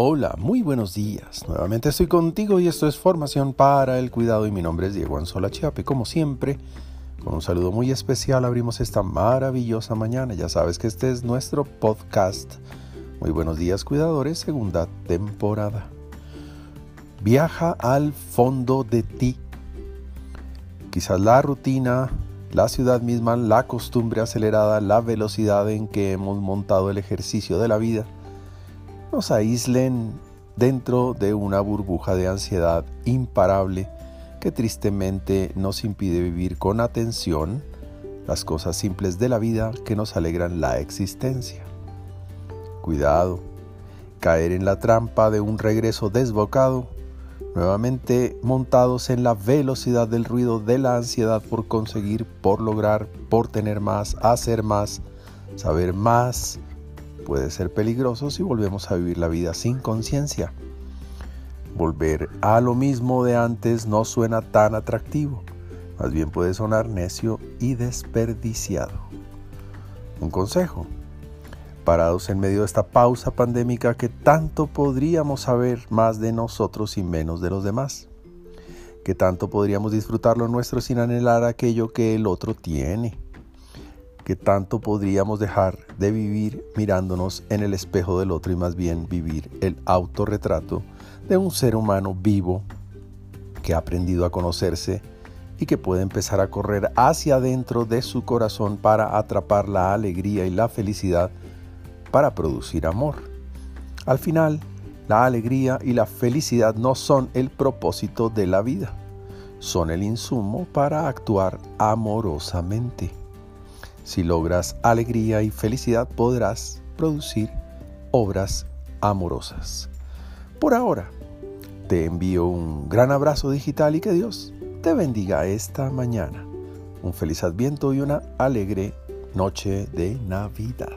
Hola, muy buenos días. Nuevamente estoy contigo y esto es Formación para el Cuidado y mi nombre es Diego Anzola Chiape. Como siempre, con un saludo muy especial abrimos esta maravillosa mañana. Ya sabes que este es nuestro podcast. Muy buenos días cuidadores, segunda temporada. Viaja al fondo de ti. Quizás la rutina, la ciudad misma, la costumbre acelerada, la velocidad en que hemos montado el ejercicio de la vida nos aíslen dentro de una burbuja de ansiedad imparable que tristemente nos impide vivir con atención las cosas simples de la vida que nos alegran la existencia. Cuidado, caer en la trampa de un regreso desbocado, nuevamente montados en la velocidad del ruido de la ansiedad por conseguir, por lograr, por tener más, hacer más, saber más, puede ser peligroso si volvemos a vivir la vida sin conciencia. Volver a lo mismo de antes no suena tan atractivo, más bien puede sonar necio y desperdiciado. Un consejo. Parados en medio de esta pausa pandémica que tanto podríamos saber más de nosotros y menos de los demás. Que tanto podríamos disfrutar lo nuestro sin anhelar aquello que el otro tiene que tanto podríamos dejar de vivir mirándonos en el espejo del otro y más bien vivir el autorretrato de un ser humano vivo que ha aprendido a conocerse y que puede empezar a correr hacia adentro de su corazón para atrapar la alegría y la felicidad para producir amor. Al final, la alegría y la felicidad no son el propósito de la vida, son el insumo para actuar amorosamente. Si logras alegría y felicidad podrás producir obras amorosas. Por ahora, te envío un gran abrazo digital y que Dios te bendiga esta mañana. Un feliz adviento y una alegre noche de Navidad.